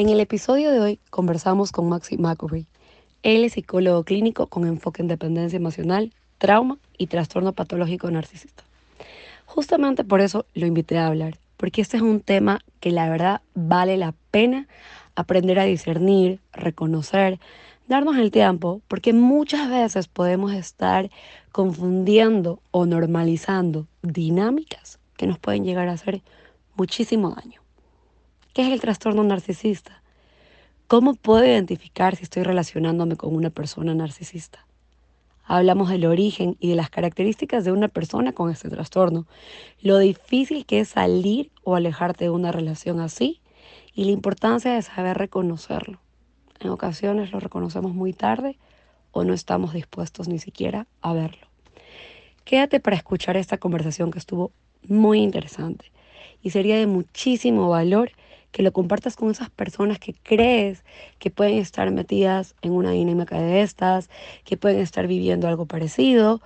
En el episodio de hoy conversamos con Maxi McCurry. Él es psicólogo clínico con enfoque en dependencia emocional, trauma y trastorno patológico narcisista. Justamente por eso lo invité a hablar, porque este es un tema que la verdad vale la pena aprender a discernir, reconocer, darnos el tiempo, porque muchas veces podemos estar confundiendo o normalizando dinámicas que nos pueden llegar a hacer muchísimo daño. ¿Qué es el trastorno narcisista? ¿Cómo puedo identificar si estoy relacionándome con una persona narcisista? Hablamos del origen y de las características de una persona con este trastorno, lo difícil que es salir o alejarte de una relación así y la importancia de saber reconocerlo. En ocasiones lo reconocemos muy tarde o no estamos dispuestos ni siquiera a verlo. Quédate para escuchar esta conversación que estuvo muy interesante y sería de muchísimo valor que lo compartas con esas personas que crees que pueden estar metidas en una dinámica de estas, que pueden estar viviendo algo parecido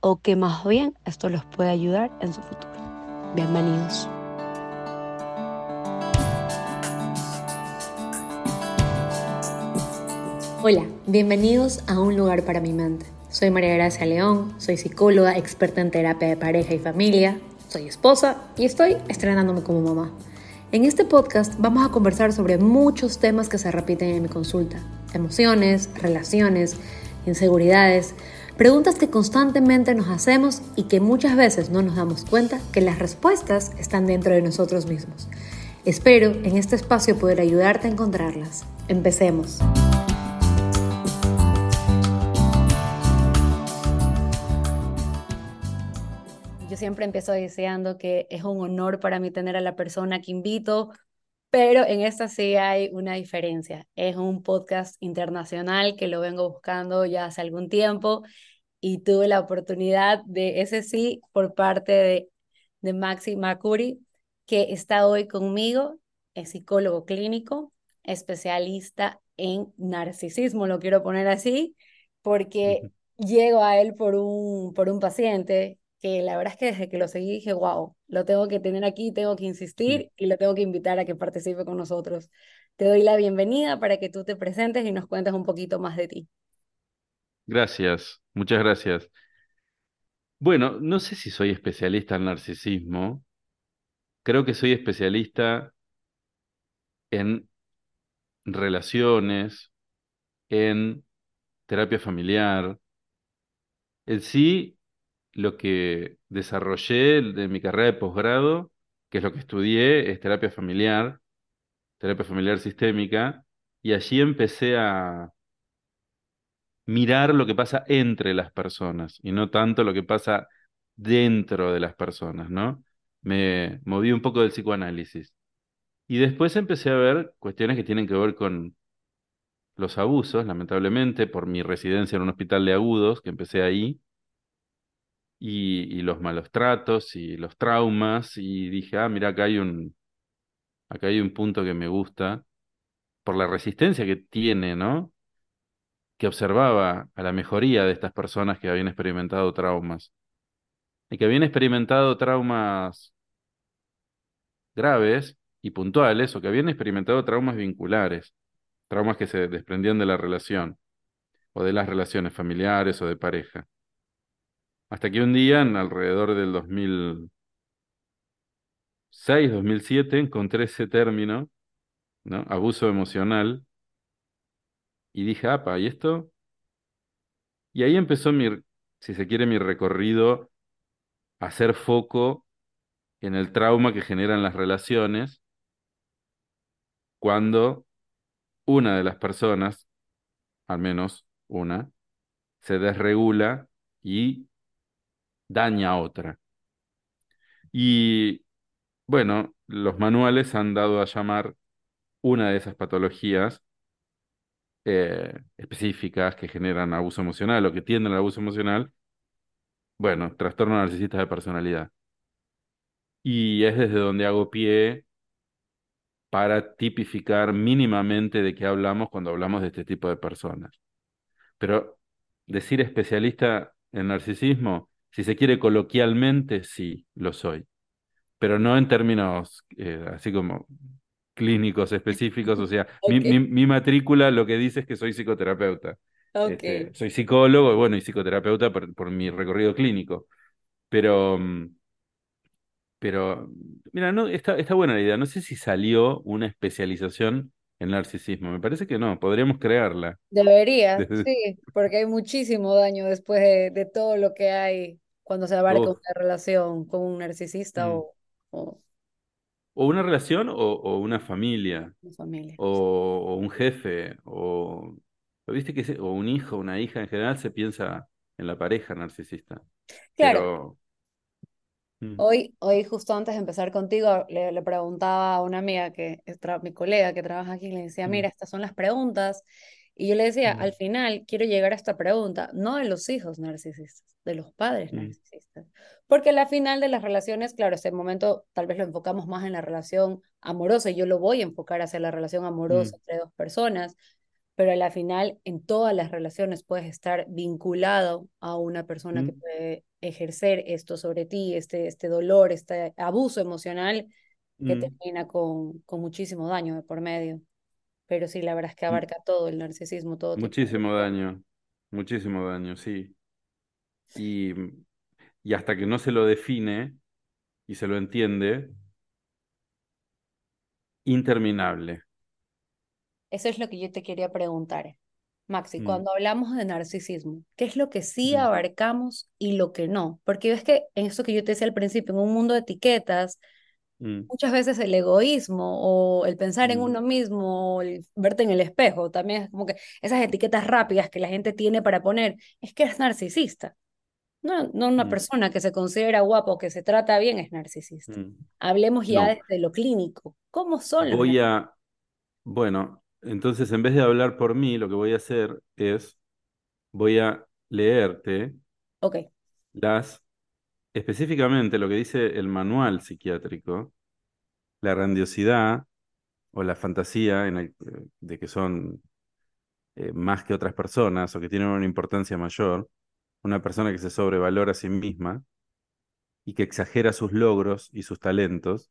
o que más bien esto los puede ayudar en su futuro. Bienvenidos. Hola, bienvenidos a Un lugar para mi mente. Soy María Gracia León, soy psicóloga, experta en terapia de pareja y familia, soy esposa y estoy estrenándome como mamá. En este podcast vamos a conversar sobre muchos temas que se repiten en mi consulta. Emociones, relaciones, inseguridades, preguntas que constantemente nos hacemos y que muchas veces no nos damos cuenta que las respuestas están dentro de nosotros mismos. Espero en este espacio poder ayudarte a encontrarlas. Empecemos. Siempre empiezo diciendo que es un honor para mí tener a la persona que invito, pero en esta sí hay una diferencia. Es un podcast internacional que lo vengo buscando ya hace algún tiempo y tuve la oportunidad de ese sí por parte de, de Maxi Macuri, que está hoy conmigo, es psicólogo clínico, especialista en narcisismo, lo quiero poner así, porque llego a él por un, por un paciente que la verdad es que desde que lo seguí dije, wow, lo tengo que tener aquí, tengo que insistir y lo tengo que invitar a que participe con nosotros. Te doy la bienvenida para que tú te presentes y nos cuentes un poquito más de ti. Gracias, muchas gracias. Bueno, no sé si soy especialista en narcisismo. Creo que soy especialista en relaciones, en terapia familiar. En sí, lo que desarrollé de mi carrera de posgrado, que es lo que estudié, es terapia familiar, terapia familiar sistémica, y allí empecé a mirar lo que pasa entre las personas y no tanto lo que pasa dentro de las personas, ¿no? Me moví un poco del psicoanálisis. Y después empecé a ver cuestiones que tienen que ver con los abusos, lamentablemente, por mi residencia en un hospital de agudos, que empecé ahí, y, los malos tratos y los traumas y dije, ah, mira, acá hay un, acá hay un punto que me gusta por la resistencia que tiene, ¿no? Que observaba a la mejoría de estas personas que habían experimentado traumas y que habían experimentado traumas graves y puntuales o que habían experimentado traumas vinculares, traumas que se desprendían de la relación o de las relaciones familiares o de pareja. Hasta que un día, en alrededor del 2006, 2007, encontré ese término, ¿no? Abuso emocional, y dije, apa, ¿y esto? Y ahí empezó mi, si se quiere, mi recorrido a hacer foco en el trauma que generan las relaciones cuando una de las personas, al menos una, se desregula y daña a otra. Y bueno, los manuales han dado a llamar una de esas patologías eh, específicas que generan abuso emocional o que tienden al abuso emocional, bueno, trastorno narcisista de personalidad. Y es desde donde hago pie para tipificar mínimamente de qué hablamos cuando hablamos de este tipo de personas. Pero decir especialista en narcisismo si se quiere coloquialmente, sí, lo soy, pero no en términos eh, así como clínicos específicos, o sea, mi, mi, mi matrícula lo que dice es que soy psicoterapeuta. Este, soy psicólogo, bueno, y psicoterapeuta por, por mi recorrido clínico. Pero, mm, pero, mira, no, está, está buena la idea. No sé si salió una especialización en narcisismo. Me parece que no, podríamos crearla. Debería, Desde- sí, porque hay muchísimo daño después de, de todo lo que hay cuando se abarca una relación con un narcisista mm. o, o O una relación o, o una familia, una familia. o, o un jefe, o, ¿viste que se- o un hijo, una hija, en general se piensa en la pareja narcisista. Claro, Pero, mm, Hoy, hoy justo antes de empezar contigo, le, le preguntaba a una amiga que mi colega que trabaja aquí, le decía, mm, mira, estas son las preguntas. Y yo le decía, mm, al final quiero llegar a esta pregunta, no de los hijos narcisistas, de los padres mm, narcisistas. Porque al final de las relaciones, claro, este momento tal vez lo enfocamos más en la relación amorosa y yo lo voy a enfocar hacia la relación amorosa mm, entre dos personas, pero a la final en todas las relaciones puedes estar vinculado a una persona que mm, puede ejercer esto sobre ti, este, este dolor, este abuso emocional que mm, termina con, con muchísimo daño de por medio. Pero sí, la verdad es que mm. abarca todo el narcisismo, todo tipo muchísimo daño, muchísimo daño, sí. Y, y hasta que no se lo define y se lo entiende, interminable. Eso es lo que yo te quería preguntar. Maxi, Mm, cuando hablamos de narcisismo, ¿qué es lo que sí mm, abarcamos y lo que no? Porque ves que en eso que yo te decía al principio, en un mundo de etiquetas, mm, muchas veces el egoísmo o el pensar en mm, uno mismo o el verte en el espejo, también es como que esas etiquetas rápidas que la gente tiene para poner, es que es narcisista. No, no una persona que se considera guapo que se trata bien es narcisista. Hablemos ya No, desde lo clínico. ¿Cómo son voy a, bueno, entonces en vez de hablar por mí, lo que voy a hacer es, voy a leerte Ok. las, específicamente lo que dice el manual psiquiátrico, la grandiosidad o la fantasía en el- de que son eh, más que otras personas o que tienen una importancia mayor, una persona que se sobrevalora a sí misma y que exagera sus logros y sus talentos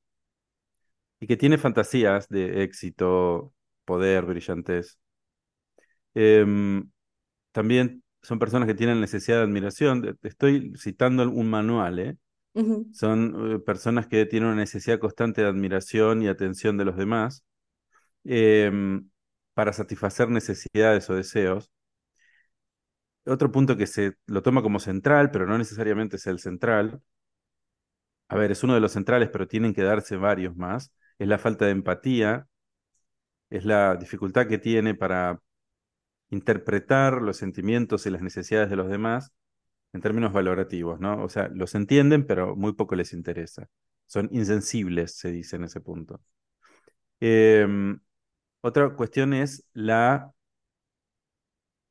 y que tiene fantasías de éxito, poder, brillantez. Em, también son personas que tienen necesidad de admiración. Estoy citando un manual, ¿eh? Son eh, personas que tienen una necesidad constante de admiración y atención de los demás em, para satisfacer necesidades o deseos. Otro punto que se lo toma como central, pero no necesariamente es el central, a ver, es uno de los centrales, pero tienen que darse varios más, es la falta de empatía, es la dificultad que tiene para interpretar los sentimientos y las necesidades de los demás en términos valorativos, ¿no? O sea, los entienden, pero muy poco les interesa. Son insensibles, se dice en ese punto. Em, otra cuestión es la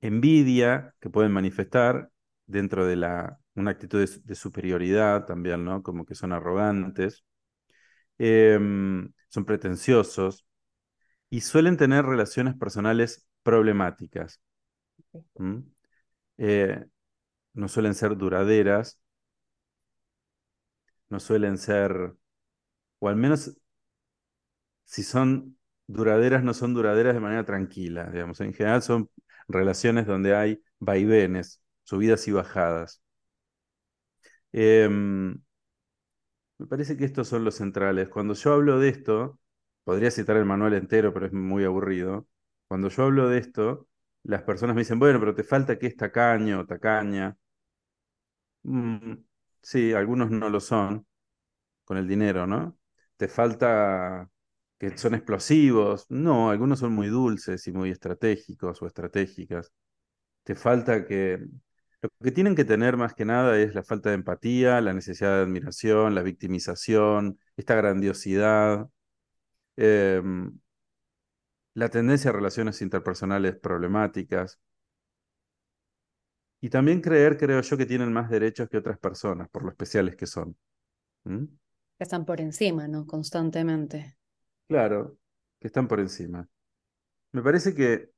envidia que pueden manifestar dentro de la, una actitud de, superioridad también, ¿no? Como que son arrogantes, em, son pretenciosos y suelen tener relaciones personales problemáticas. Eh, no suelen ser duraderas, no suelen ser, o al menos si son duraderas, no son duraderas de manera tranquila, digamos. En general son relaciones donde hay vaivenes, subidas y bajadas. Em, me parece que estos son los centrales. Cuando yo hablo de esto, podría citar el manual entero, pero es muy aburrido. Cuando yo hablo de esto, las personas me dicen, bueno, pero te falta que es tacaño o tacaña. Mm, sí, algunos no lo son con el dinero, ¿no? Te falta que son explosivos. No, algunos son muy dulces y muy estratégicos o estratégicas. Te falta que... Lo que tienen que tener más que nada es la falta de empatía, la necesidad de admiración, la victimización, esta grandiosidad, em, la tendencia a relaciones interpersonales problemáticas. Y también creer, creo yo, que tienen más derechos que otras personas, por lo especiales que son. ¿Mm? Que están por encima, ¿no? Constantemente. Claro, que están por encima. Me parece que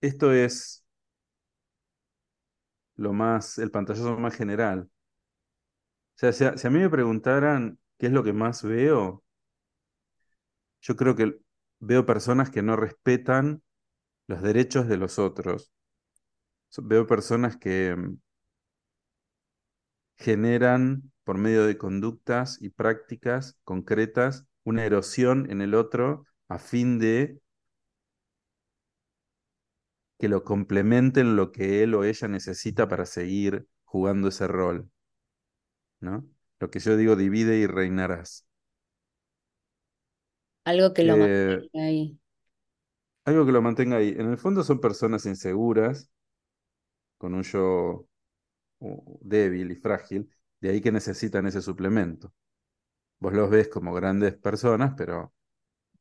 esto es lo más, el pantallazo más general. O sea, si a, si a mí me preguntaran qué es lo que más veo, yo creo que veo personas que no respetan los derechos de los otros. Veo personas que mm, generan, por medio de conductas y prácticas concretas, una erosión en el otro a fin de que lo complementen lo que él o ella necesita para seguir jugando ese rol, ¿no? Lo que yo digo, divide y reinarás. Algo que lo Eh, mantenga ahí. algo que lo mantenga ahí. En el fondo son personas inseguras, con un yo débil y frágil, de ahí que necesitan ese suplemento. Vos los ves como grandes personas, pero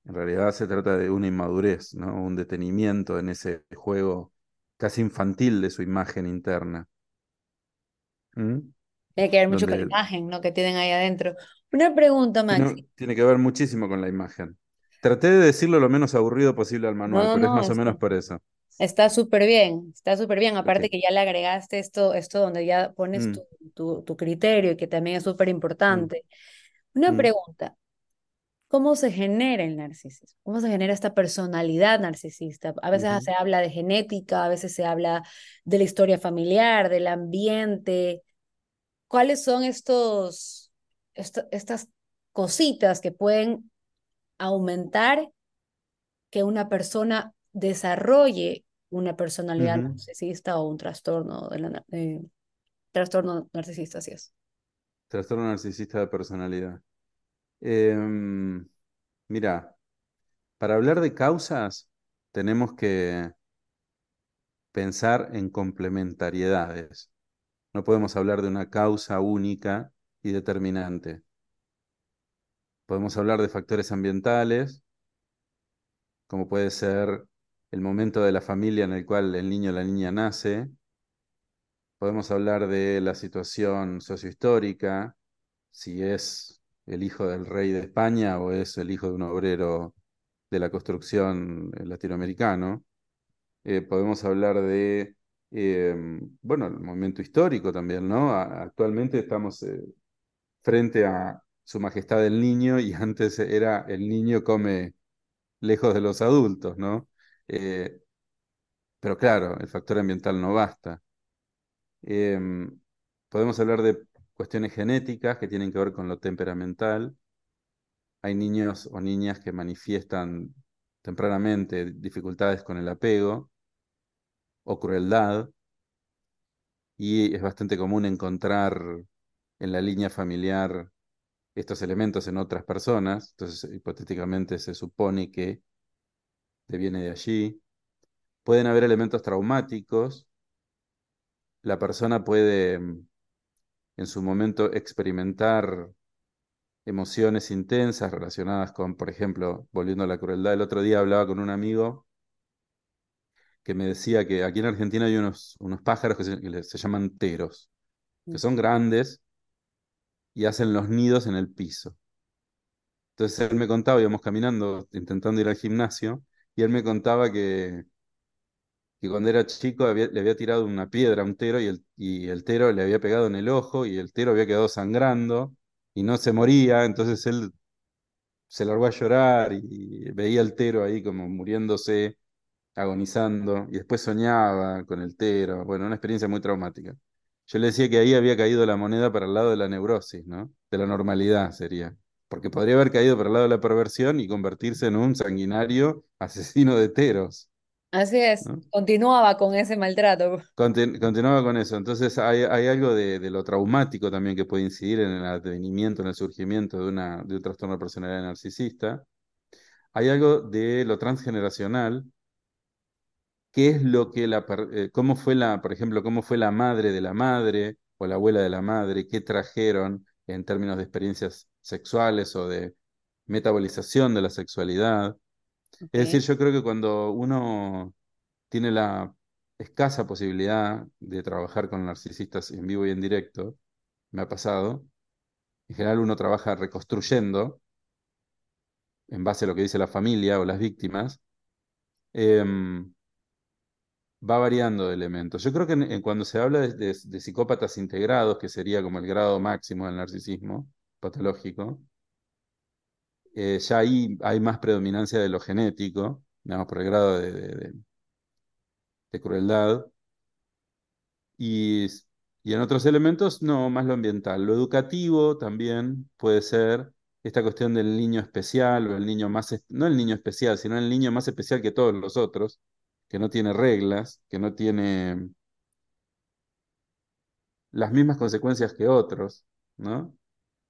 en realidad se trata de una inmadurez, ¿no? Un detenimiento en ese juego casi infantil de su imagen interna. ¿Mm? Tiene que ver mucho con la imagen, ¿no? que tienen ahí adentro. Una pregunta, Maxi. tiene que ver muchísimo con la imagen. Traté de decirlo lo menos aburrido posible al manual, no, pero es más o menos por eso. está súper bien, está súper bien. Aparte Ok. que ya le agregaste esto, esto donde ya pones Mm, tu, tu, tu criterio y que también es súper mm, importante. Una mm, pregunta, ¿cómo se genera el narcisismo? ¿Cómo se genera esta personalidad narcisista? A veces se habla de genética, a veces se habla de la historia familiar, del ambiente. ¿Cuáles son estos, esto- estas cositas que pueden aumentar que una persona desarrolle una personalidad narcisista o un trastorno de la, eh, trastorno narcisista, así es. Trastorno narcisista de personalidad. Em, mira, para hablar de causas tenemos que pensar en complementariedades. No podemos hablar de una causa única y determinante. Podemos hablar de factores ambientales, como puede ser el momento de la familia en el cual el niño o la niña nace. Podemos hablar de la situación sociohistórica, si es el hijo del rey de España o es el hijo de un obrero de la construcción eh, latinoamericano. Eh, podemos hablar de, eh, bueno, el momento histórico también, ¿no? Actualmente estamos eh, frente a Su Majestad el Niño y antes era el niño come lejos de los adultos, ¿no? Eh, pero claro, el factor ambiental no basta. Em, podemos hablar de cuestiones genéticas que tienen que ver con lo temperamental. Hay niños o niñas que manifiestan tempranamente dificultades con el apego o crueldad y es bastante común encontrar en la línea familiar estos elementos en otras personas. Entonces, hipotéticamente se supone que viene de allí. Pueden haber elementos traumáticos. La persona puede mm, en su momento experimentar emociones intensas relacionadas con, por ejemplo, volviendo a la crueldad. El otro día hablaba con un amigo que me decía que aquí en Argentina hay unos, unos pájaros que se, que se llaman teros, que son grandes y hacen los nidos en el piso. Entonces él me contaba, íbamos caminando, intentando ir al gimnasio, y él me contaba que, que cuando era chico le había tirado una piedra a un tero y el, y el tero le había pegado en el ojo y el tero había quedado sangrando y no se moría, entonces él se largó a llorar y veía al tero ahí como muriéndose, agonizando, y después soñaba con el tero, bueno, una experiencia muy traumática. Yo le decía que ahí había caído la moneda para el lado de la neurosis, ¿no? De la normalidad sería. Porque podría haber caído para el lado de la perversión y convertirse en un sanguinario asesino de teros, Así es, ¿no? continuaba con ese maltrato. Contin- continuaba con eso. Entonces hay, hay algo de, de lo traumático también que puede incidir en el advenimiento, en el surgimiento de, una, de un trastorno de personalidad narcisista. Hay algo de lo transgeneracional qué es lo que la, eh, cómo fue la, por ejemplo, cómo fue la madre de la madre o la abuela de la madre, qué trajeron en términos de experiencias sexuales o de metabolización de la sexualidad. Es decir, yo creo que cuando uno tiene la escasa posibilidad de trabajar con narcisistas en vivo y en directo, me ha pasado, en general uno trabaja reconstruyendo en base a lo que dice la familia o las víctimas. em, va variando de elementos. Yo creo que en- cuando se habla de, psicópatas integrados, que sería como el grado máximo del narcisismo patológico, eh, ya ahí hay más predominancia de lo genético, digamos, por el grado de, de- crueldad. Y, y en otros elementos, no, más lo ambiental. Lo educativo también puede ser esta cuestión del niño especial o el niño más, no el niño especial, sino el niño más especial que todos los otros, que no tiene reglas, que no tiene las mismas consecuencias que otros, ¿no?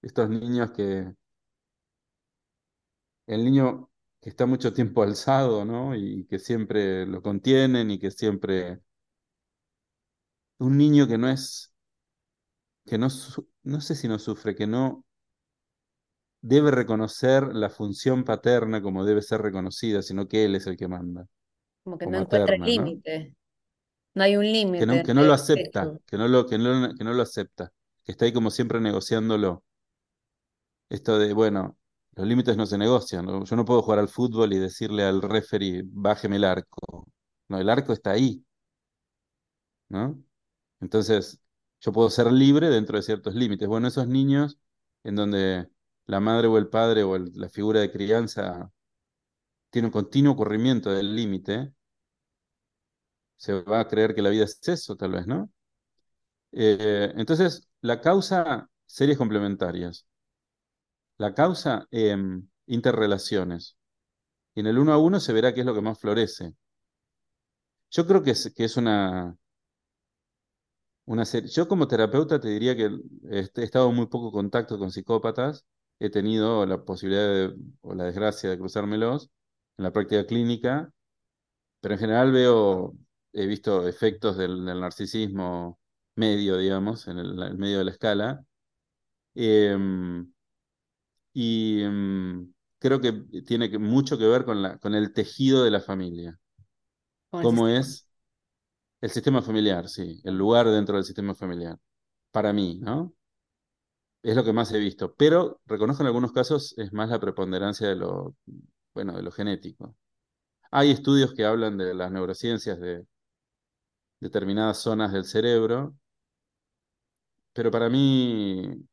Estos niños que, el niño que está mucho tiempo alzado, ¿no? Y que siempre lo contienen y que siempre, un niño que no es, que no, no sé si no sufre, que no debe reconocer la función paterna como debe ser reconocida, sino que él es el que manda, Como que no encuentra el límite. No hay un límite, no que no lo acepta, que no lo, que no, que no lo acepta, que está ahí como siempre negociándolo. Esto de, bueno, los límites no se negocian, ¿no? Yo no puedo jugar al fútbol y decirle al referee, bájeme el arco. No, el arco está ahí, ¿no? Entonces, yo puedo ser libre dentro de ciertos límites. Bueno, esos niños en donde la madre o el padre o el- la figura de crianza tiene un continuo corrimiento del límite, se va a creer que la vida es eso, tal vez, ¿no? Eh, entonces, la causa, series complementarias. La causa, em, interrelaciones. Y en el uno a uno se verá qué es lo que más florece. Yo creo que es, que es una, una. Yo como terapeuta te diría que he estado muy poco contacto con psicópatas. He tenido la posibilidad o la desgracia de cruzármelos en la práctica clínica, pero en general veo, he visto efectos del, del narcisismo medio, digamos, en el, el medio de la escala. Em, y em, creo que tiene que- mucho que ver con la, con el tejido de la familia. Con Cómo sistema. es el sistema familiar, sí, el lugar dentro del sistema familiar. Para mí, ¿no? Es lo que más he visto. Pero reconozco en algunos casos es más la preponderancia de lo, bueno, de lo genético. Hay estudios que hablan de las neurociencias de determinadas zonas del cerebro, pero para mí,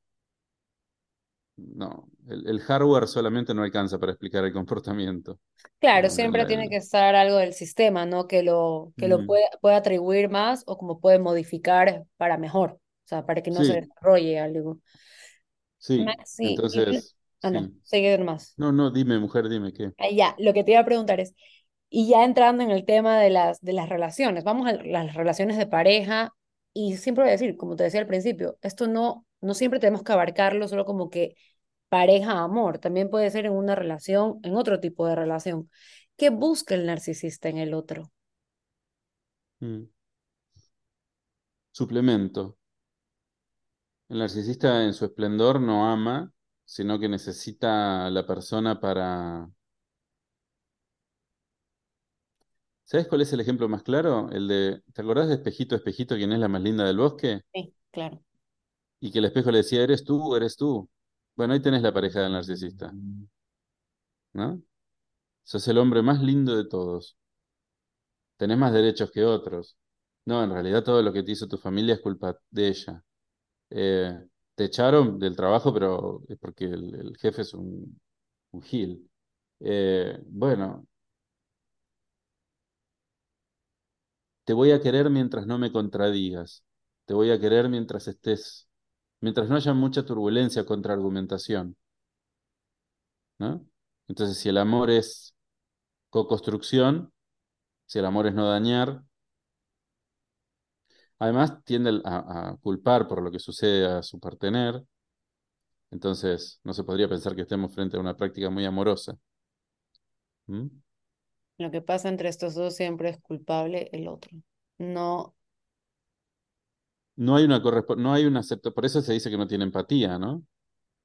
no. El, el hardware solamente no alcanza para explicar el comportamiento. Claro, siempre tiene que estar algo del sistema, ¿no? Que lo, que lo puede, puede atribuir más o como puede modificar para mejor, o sea, para que no se sí, desarrolle algo. sí. Y un- Entonces, ah, no, sí. sigue más. No, no, dime, mujer, dime qué. Ah, ya, lo que te iba a preguntar es, y ya entrando en el tema de las, de las relaciones, vamos a las relaciones de pareja, y siempre voy a decir, como te decía al principio, esto no, no siempre tenemos que abarcarlo solo como que pareja, amor, también puede ser en una relación, en otro tipo de relación. ¿Qué busca el narcisista en el otro? Mm. Suplemento. El narcisista en su esplendor no ama, sino que necesita a la persona para... ¿Sabes cuál es el ejemplo más claro? El de, ¿te acordás de Espejito, Espejito, quién es la más linda del bosque? Sí, claro. Y que el espejo le decía, eres tú, eres tú. Bueno, ahí tenés la pareja del narcisista, ¿no? Sos el hombre más lindo de todos. Tenés más derechos que otros. No, en realidad todo lo que te hizo tu familia es culpa de ella. Eh, te echaron del trabajo, pero es porque el, el jefe es un, un gil. Eh, bueno, te voy a querer mientras no me contradigas. Te voy a querer mientras estés, mientras no haya mucha turbulencia contra argumentación, ¿no? Entonces, si el amor es co-construcción, si el amor es no dañar, además tiende a, culpar por lo que sucede a su partener, entonces no se podría pensar que estemos frente a una práctica muy amorosa. Lo que pasa entre estos dos siempre es culpable el otro. No, No hay una no hay un acepto, por eso se dice que no tiene empatía, ¿no?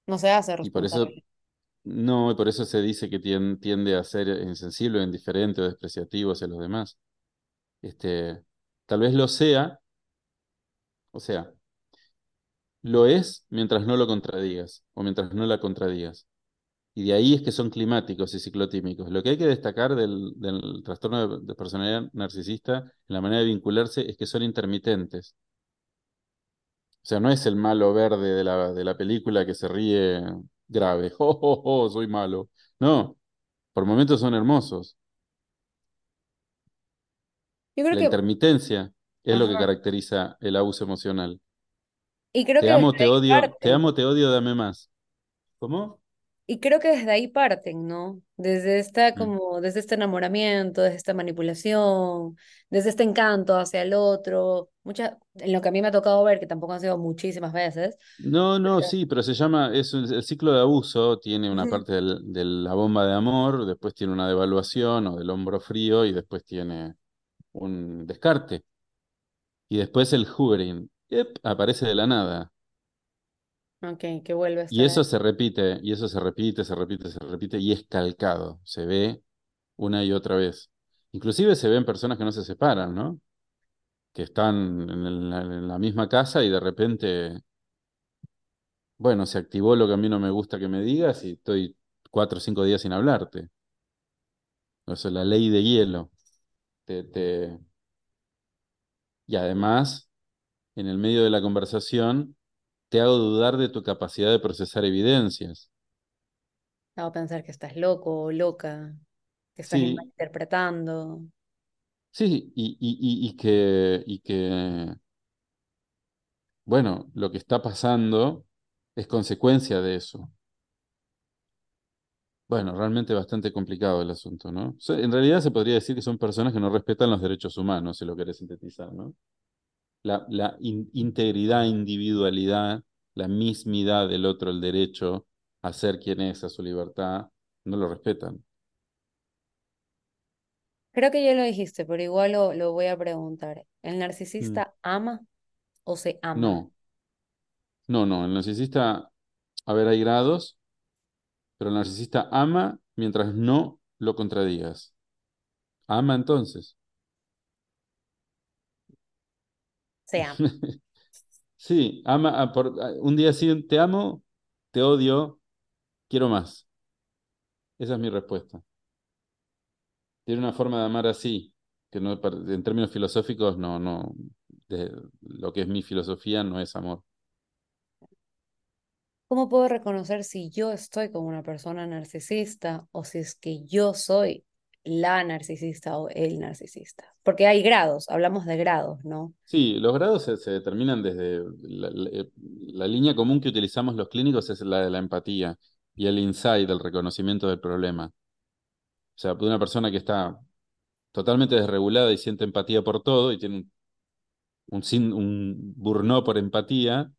no se hace Y por eso, responsable. no, y por eso se dice que tien- tiende a ser insensible, indiferente o despreciativo hacia los demás. Este, tal vez lo sea, o sea, lo es mientras no lo contradigas o mientras no la contradigas. Y de ahí es que son climáticos y ciclotímicos. Lo que hay que destacar del, del trastorno de, de personalidad narcisista en la manera de vincularse es que son intermitentes. O sea, no es el malo verde de la, de la película que se ríe grave. ¡Oh, oh, oh, soy malo! No, por momentos son hermosos. Yo creo La que, intermitencia es lo que caracteriza el abuso emocional. y creo Te que amo, te odio, te amo, te odio, dame más. ¿Cómo? Y creo que desde ahí parten, ¿no? Desde esta, Mm. como, desde este enamoramiento, desde esta manipulación, desde este encanto hacia el otro. Muchas, en lo que a mí me ha tocado ver, que tampoco han sido muchísimas veces. No, no, pero- sí, pero se llama, es un- el ciclo de abuso, tiene una parte del- de la bomba de amor, después tiene una devaluación o del hombro frío y después tiene un descarte. Y después el hoovering, aparece de la nada. Ok, que vuelve a Y estar ahí. eso se repite, y eso se repite, se repite, se repite, y es calcado, se ve una y otra vez. Inclusive se ven personas que no se separan, ¿no? Que están en la misma casa y de repente, bueno, se activó lo que a mí no me gusta que me digas y estoy cuatro o cinco días sin hablarte. Eso es la ley de hielo. Te, te- Y además, en el medio de la conversación, te hago dudar de tu capacidad de procesar evidencias. Hago pensar que estás loco o loca, que estás Sí, interpretando. sí, y, y, y, y que, y que, bueno, lo que está pasando es consecuencia de eso. Bueno, realmente bastante complicado el asunto, ¿no? O sea, en realidad se podría decir que son personas que no respetan los derechos humanos, si lo querés sintetizar, ¿no? La, la in- integridad, individualidad, la mismidad del otro, el derecho a ser quien es, a su libertad, no lo respetan. Creo que ya lo dijiste, pero igual lo, lo voy a preguntar. ¿El Mm. narcisista ama o se ama? No, no, no. El narcisista, a ver, hay grados, pero el narcisista ama mientras no lo contradigas. Ama entonces. Se ama. Sí, ama, a por- a- un día sí te amo, te odio, quiero más. Esa es mi respuesta. Tiene una forma de amar así, que no, en términos filosóficos, no, no, de, lo que es mi filosofía no es amor. ¿Cómo puedo reconocer si yo estoy con una persona narcisista o si es que yo soy la narcisista o el narcisista? Porque hay grados, hablamos de grados, ¿no? Sí, los grados se, determinan desde eh, la línea común que utilizamos los clínicos es la de la empatía y el insight, el reconocimiento del problema. O sea, una persona que está totalmente desregulada y siente empatía por todo y tiene un, un, un por empatía,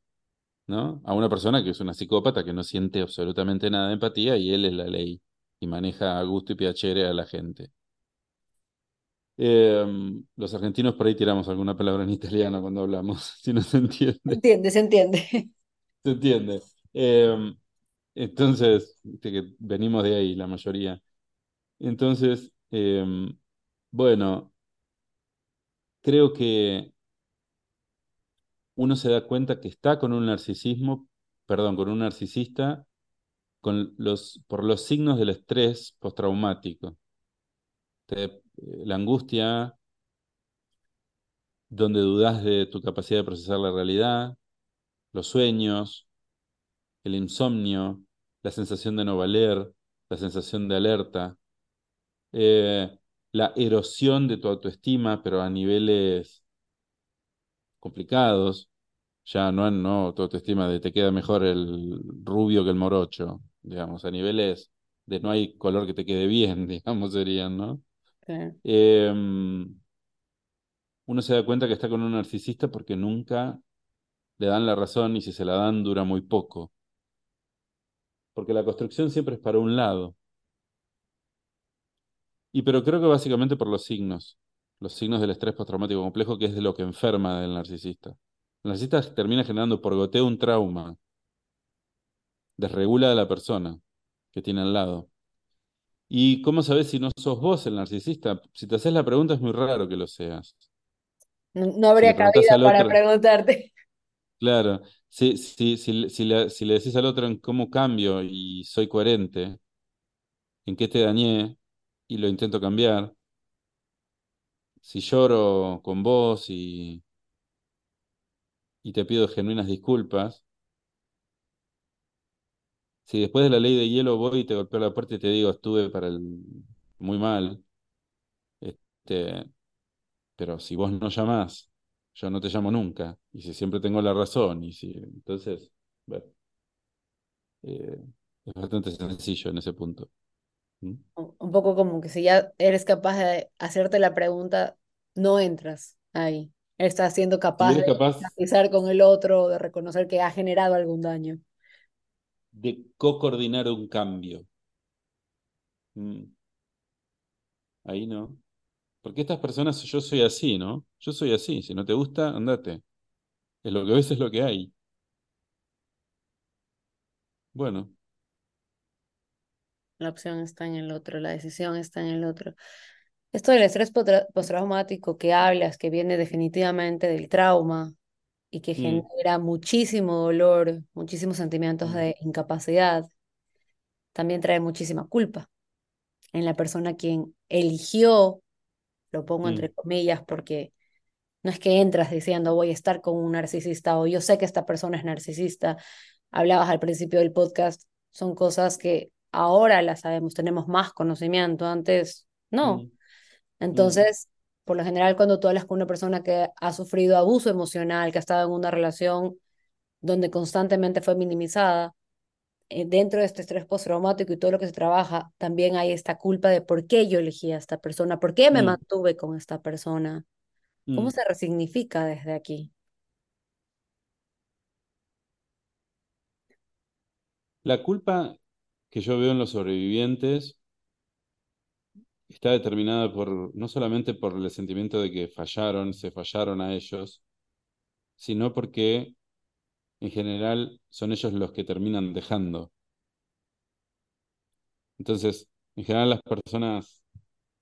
¿no? A una persona que es una psicópata que no siente absolutamente nada de empatía y él es la ley y maneja a gusto y piacere a la gente. Eh, los argentinos por ahí tiramos alguna palabra en italiano cuando hablamos, si no se entiende. Entiende, se entiende. ¿Se entiende? Eh, entonces, que venimos de ahí la mayoría. Entonces, eh, bueno, creo que uno se da cuenta que está con un narcisismo, perdón, con un narcisista con los, por los signos del estrés postraumático. Te- la angustia, donde dudas de tu capacidad de procesar la realidad, los sueños, el insomnio, la sensación de no valer, la sensación de alerta eh, la erosión de tu autoestima, pero a niveles complicados. Ya no, no tu autoestima de te queda mejor el rubio que el morocho, digamos, a niveles de no hay color que te quede bien, digamos, serían, ¿no? Claro. Eh, uno se da cuenta que está con un narcisista porque nunca le dan la razón y si se la dan dura muy poco, porque la construcción siempre es para un lado. Y pero creo que básicamente por los signos, los signos del estrés postraumático complejo, que es de lo que enferma del narcisista. El narcisista termina generando por goteo un trauma, desregula a la persona que tiene al lado. ¿Y cómo sabes si no sos vos el narcisista? Si te haces la pregunta es muy raro que lo seas. No, Si habría cabida para otro, preguntarte. claro, si, si, si, si le, si le decís al otro en cómo cambio y soy coherente, en qué te dañé y lo intento cambiar, si lloro con vos y y te pido genuinas disculpas. Si después de la ley de hielo voy y te golpeo la puerta y te digo, estuve para el muy mal, este, pero si vos no llamás, yo no te llamo nunca. Y si siempre tengo la razón, y si, entonces, bueno, eh, es bastante sencillo en ese punto. ¿Mm? Un poco como que si ya eres capaz de hacerte la pregunta, no entras ahí. Estás siendo Si capaz eres de capaz empatizar con el otro, de reconocer que ha generado algún daño. De co-coordinar un cambio, ¿Mm? ahí no. Porque estas personas, yo soy así, ¿no? Yo soy así. Si no te gusta, andate. Es lo que ves, es lo que hay. Bueno, La opción está en el otro, la decisión está en el otro. Esto del estrés postraumático que hablas, que viene definitivamente del trauma y que mm, genera muchísimo dolor, muchísimos sentimientos mm, de incapacidad, también trae muchísima culpa en la persona quien eligió, lo pongo entre mm, comillas, porque no es que entras diciendo voy a estar con un narcisista o yo sé que esta persona es narcisista. Hablabas al principio del podcast, son cosas que ahora las sabemos, tenemos más conocimiento, antes no. Entonces, por lo general, cuando tú hablas con una persona que ha sufrido abuso emocional, que ha estado en una relación donde constantemente fue minimizada, eh, dentro de este estrés postraumático y todo lo que se trabaja, también hay esta culpa de por qué yo elegí a esta persona, por qué me mm, mantuve con esta persona. ¿Cómo mm. se resignifica desde aquí? La culpa que yo veo en los sobrevivientes está determinada por, no solamente por el sentimiento de que fallaron, se fallaron a ellos, sino porque en general son ellos los que terminan dejando. Entonces, en general las personas,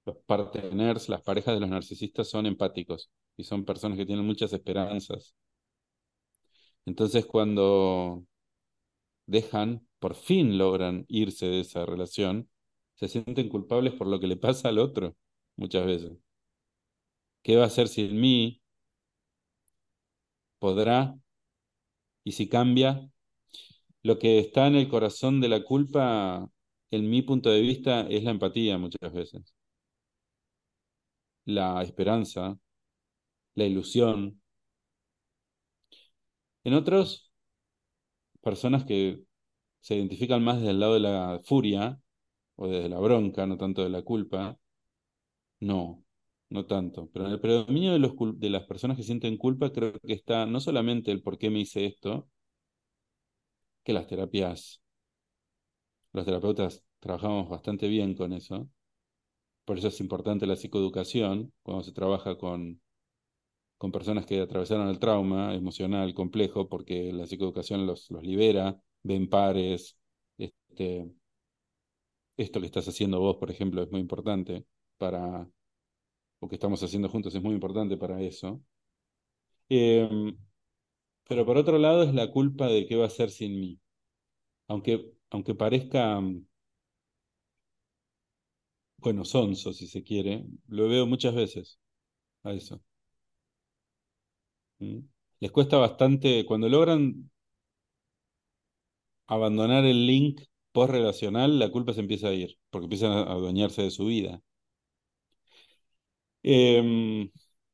los partners, las parejas de los narcisistas son empáticos y son personas que tienen muchas esperanzas. Entonces, cuando dejan, por fin logran irse de esa relación, se sienten culpables por lo que le pasa al otro, muchas veces. ¿Qué va a hacer sin mí? ¿Podrá? Y si cambia, lo que está en el corazón de la culpa, en mi punto de vista, es la empatía muchas veces, la esperanza, la ilusión. En otros, personas que se identifican más desde el lado de la furia o desde la bronca, no tanto de la culpa, no, no tanto. Pero en el predominio de, los, de las personas que sienten culpa, creo que está no solamente el por qué me hice esto, que las terapias, los terapeutas trabajamos bastante bien con eso. Por eso es importante la psicoeducación cuando se trabaja con, con personas que atravesaron el trauma emocional complejo, porque la psicoeducación los, los libera, ven pares, este, esto que estás haciendo vos, por ejemplo, es muy importante para, o que estamos haciendo juntos es muy importante para eso. Em, pero por otro lado es la culpa de qué va a ser sin mí. Aunque, aunque parezca, mm, bueno, sonso si se quiere, lo veo muchas veces a eso. ¿Mm? Les cuesta bastante, cuando logran abandonar el link post-relacional, la culpa se empieza a ir, porque empiezan a adueñarse de su vida. Em,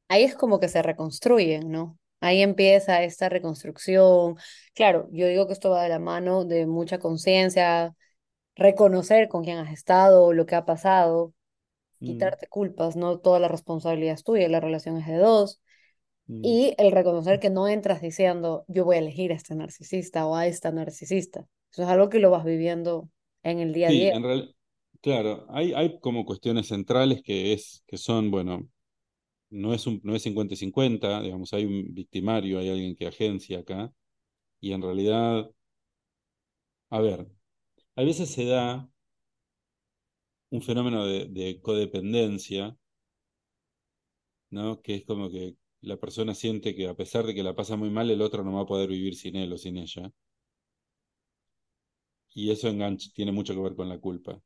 Ahí es como que se reconstruyen, ¿no? Ahí empieza esta reconstrucción. Claro, yo digo que esto va de la mano de mucha conciencia, reconocer con quién has estado, lo que ha pasado, mm, quitarte culpas, no toda la responsabilidad es tuya, la relación es de dos. mm. Y el reconocer que no entras diciendo, yo voy a elegir a este narcisista o a esta narcisista. Eso es algo que lo vas viviendo en el día a día. en claro, hay, hay como cuestiones centrales que es, que son, bueno, no es un, no es 50 y 50, digamos, hay un victimario, hay alguien que agencia acá, y en realidad, a ver, a veces se da un fenómeno de, de codependencia, ¿no? Que es como que la persona siente que a pesar de que la pasa muy mal, el otro no va a poder vivir sin él o sin ella, y eso engancha, tiene mucho que ver con la culpa.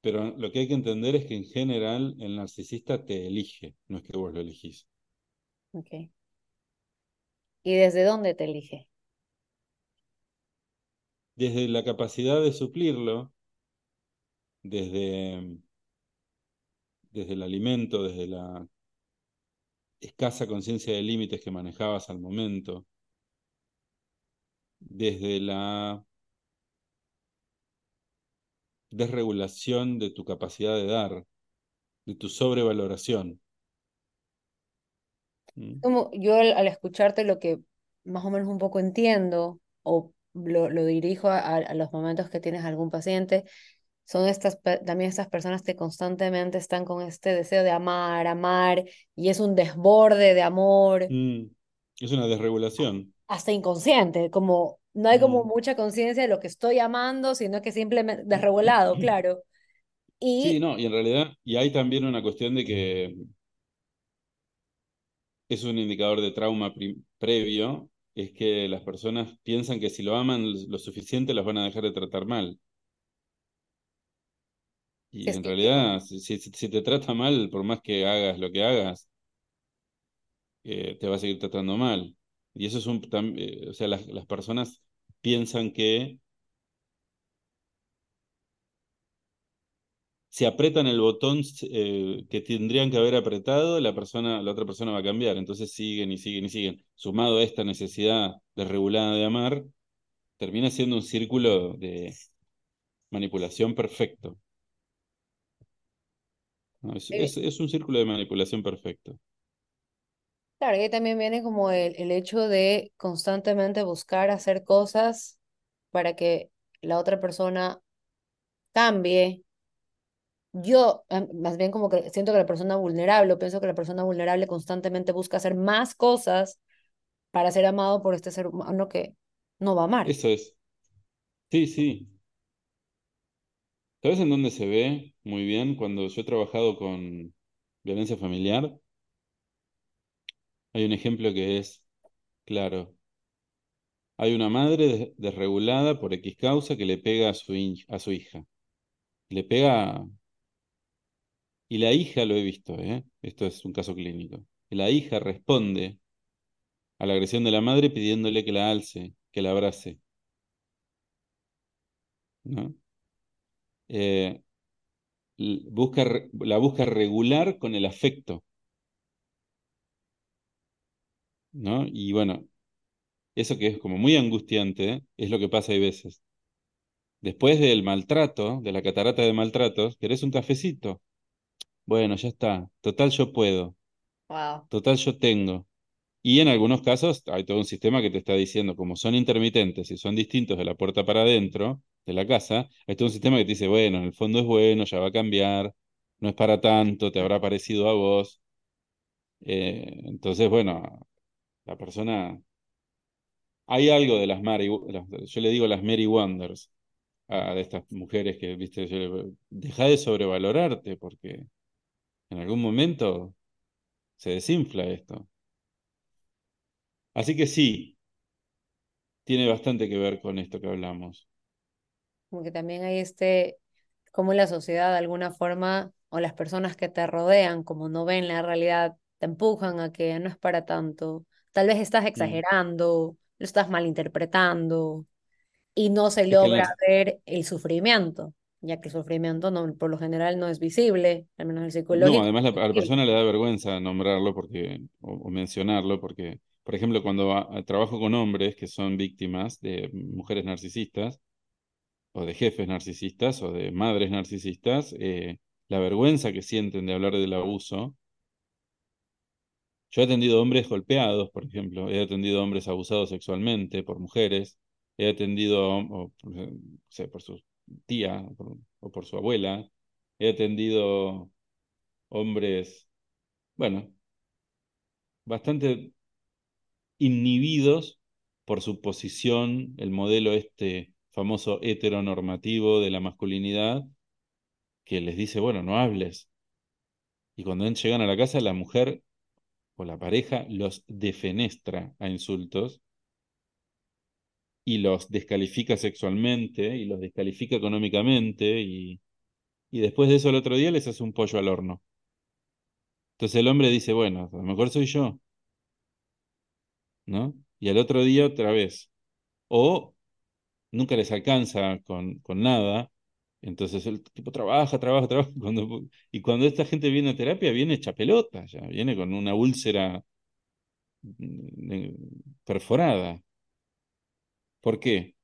Pero lo que hay que entender es que en general el narcisista te elige, no es que vos lo elegís. Okay. ¿Y desde dónde te elige? desde la capacidad de suplirlo, desde, desde el alimento, desde la escasa conciencia de límites que manejabas al momento, desde la desregulación de tu capacidad de dar, de tu sobrevaloración. ¿Mm? Como yo al, escucharte lo que más o menos un poco entiendo o lo, lo dirijo a, a, los momentos que tienes algún paciente, son estas también estas personas que constantemente están con este deseo de amar, amar, y es un desborde de amor. Mm, es una desregulación. Hasta inconsciente, como no hay como mucha conciencia de lo que estoy amando, sino que simplemente desregulado, claro. Y... Sí, no, y en realidad, y hay también una cuestión de que es un indicador de trauma previo, es que las personas piensan que si lo aman lo suficiente las van a dejar de tratar mal. Y en realidad, si, te trata mal, por más que hagas lo que hagas, eh, te va a seguir tratando mal. Y eso es un... Eh, o sea, las, las personas piensan que si apretan el botón eh, que tendrían que haber apretado, la persona, la otra persona va a cambiar. Entonces siguen y siguen y siguen. Sumado a esta necesidad desregulada de amar, termina siendo un círculo de manipulación perfecto. es, un círculo de manipulación perfecto. Claro, y también viene como el, el hecho de constantemente buscar hacer cosas para que la otra persona cambie. Yo, más bien como que siento que la persona vulnerable, o pienso que la persona vulnerable constantemente busca hacer más cosas para ser amado por este ser humano que no va a amar. Eso es. Sí, sí. ¿Sabes en dónde se ve muy bien? Cuando yo he trabajado con violencia familiar, hay un ejemplo que es claro. Hay una madre desregulada por X causa que le pega a su, hija. Le pega... Y la hija, lo he visto, ¿eh? esto es un caso clínico. La hija responde a la agresión de la madre pidiéndole que la alce, que la abrace. ¿No? Eh, busca, la busca regular con el afecto. ¿No? Y bueno, eso que es como muy angustiante, es lo que pasa hay veces. Después del maltrato, de la catarata de maltratos, ¿querés un cafecito? Bueno, ya está. Total yo puedo. Wow. Total yo tengo. Y en algunos casos hay todo un sistema que te está diciendo, como son intermitentes y son distintos de la puerta para adentro de la casa, hay todo un sistema que te dice, bueno, en el fondo es bueno, ya va a cambiar, no es para tanto, te habrá parecido a vos. Eh, entonces, bueno, la persona... Hay algo de las Mary, yo le digo las Mary Wonders, a, de estas mujeres que, viste, deja de sobrevalorarte porque en algún momento se desinfla esto. Así que sí, tiene bastante que ver con esto que hablamos. Como que también hay este, como la sociedad de alguna forma, o las personas que te rodean, como no ven la realidad, te empujan a que no es para tanto, Tal vez estás exagerando, lo estás malinterpretando y no se logra ver el sufrimiento, ya que el sufrimiento no, por lo general no es visible, al menos el psicológico. No, además a la persona le da vergüenza nombrarlo porque, o, mencionarlo porque, por ejemplo, cuando trabajo con hombres que son víctimas de mujeres narcisistas, o de jefes narcisistas, o de madres narcisistas, eh, la vergüenza que sienten de hablar del abuso yo he atendido hombres golpeados, por ejemplo, he atendido hombres abusados sexualmente por mujeres, he atendido por su tía o por su abuela, he atendido hombres, bueno, bastante inhibidos por su posición, el modelo este famoso heteronormativo de la masculinidad, que les dice, bueno, no hables. Y cuando llegan a la casa, la mujer o la pareja los defenestra a insultos y los descalifica sexualmente y los descalifica económicamente y, y después de eso el otro día les hace un pollo al horno. Entonces el hombre dice, bueno, a lo mejor soy yo. ¿No? Y al otro día otra vez. O nunca les alcanza con, con nada. Entonces el tipo trabaja, trabaja, trabaja. Cuando, y cuando esta gente viene a terapia, viene hecha pelota, ya, viene con una úlcera mm, perforada. ¿Por qué?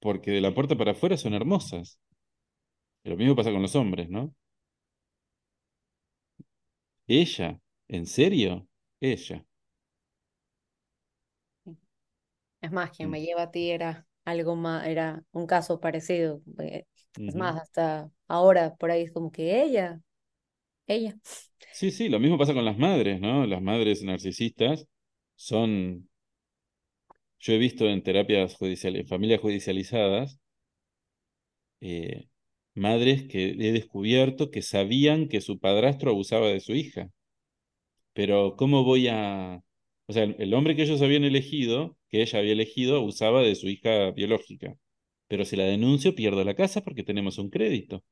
Porque de la puerta para afuera son hermosas. Lo mismo pasa con los hombres, ¿no? Ella, ¿en serio? Ella. Es más, quien Mm, me lleva a ti era algo más, era un caso parecido. eh, Es más, hasta ahora por ahí es como que ella, ella. Sí, sí, lo mismo pasa con las madres, ¿no? Las madres narcisistas son, yo he visto en terapias judiciales, en familias judicializadas, eh, madres que he descubierto que sabían que su padrastro abusaba de su hija. Pero ¿cómo voy a... O sea, el, el hombre que ellos habían elegido, que ella había elegido, abusaba de su hija biológica. Pero si la denuncio, pierdo la casa porque tenemos un crédito.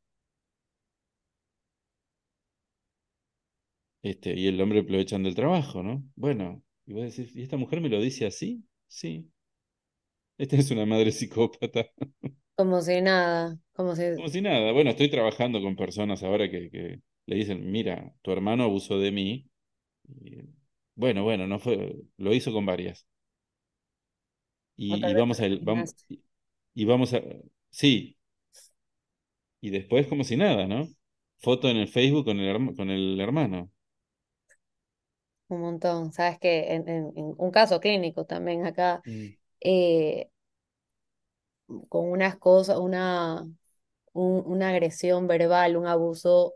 Este, y el hombre lo echan del trabajo, ¿no? Bueno, y vos decís, ¿y esta mujer me lo dice así? Sí. Esta es una madre psicópata. Como si nada, como si, Como si nada. Bueno, estoy trabajando con personas ahora que, que le dicen, mira, tu hermano abusó de mí. Y, bueno, bueno, no fue, lo hizo con varias. Y, vamos a, vamos, y vamos a, sí, y después como si nada, ¿no? Foto en el Facebook con el, con el hermano. Un montón. Sabes que en, en- en un caso clínico también acá, Mm. eh, con unas cosas, una, un- una agresión verbal, un abuso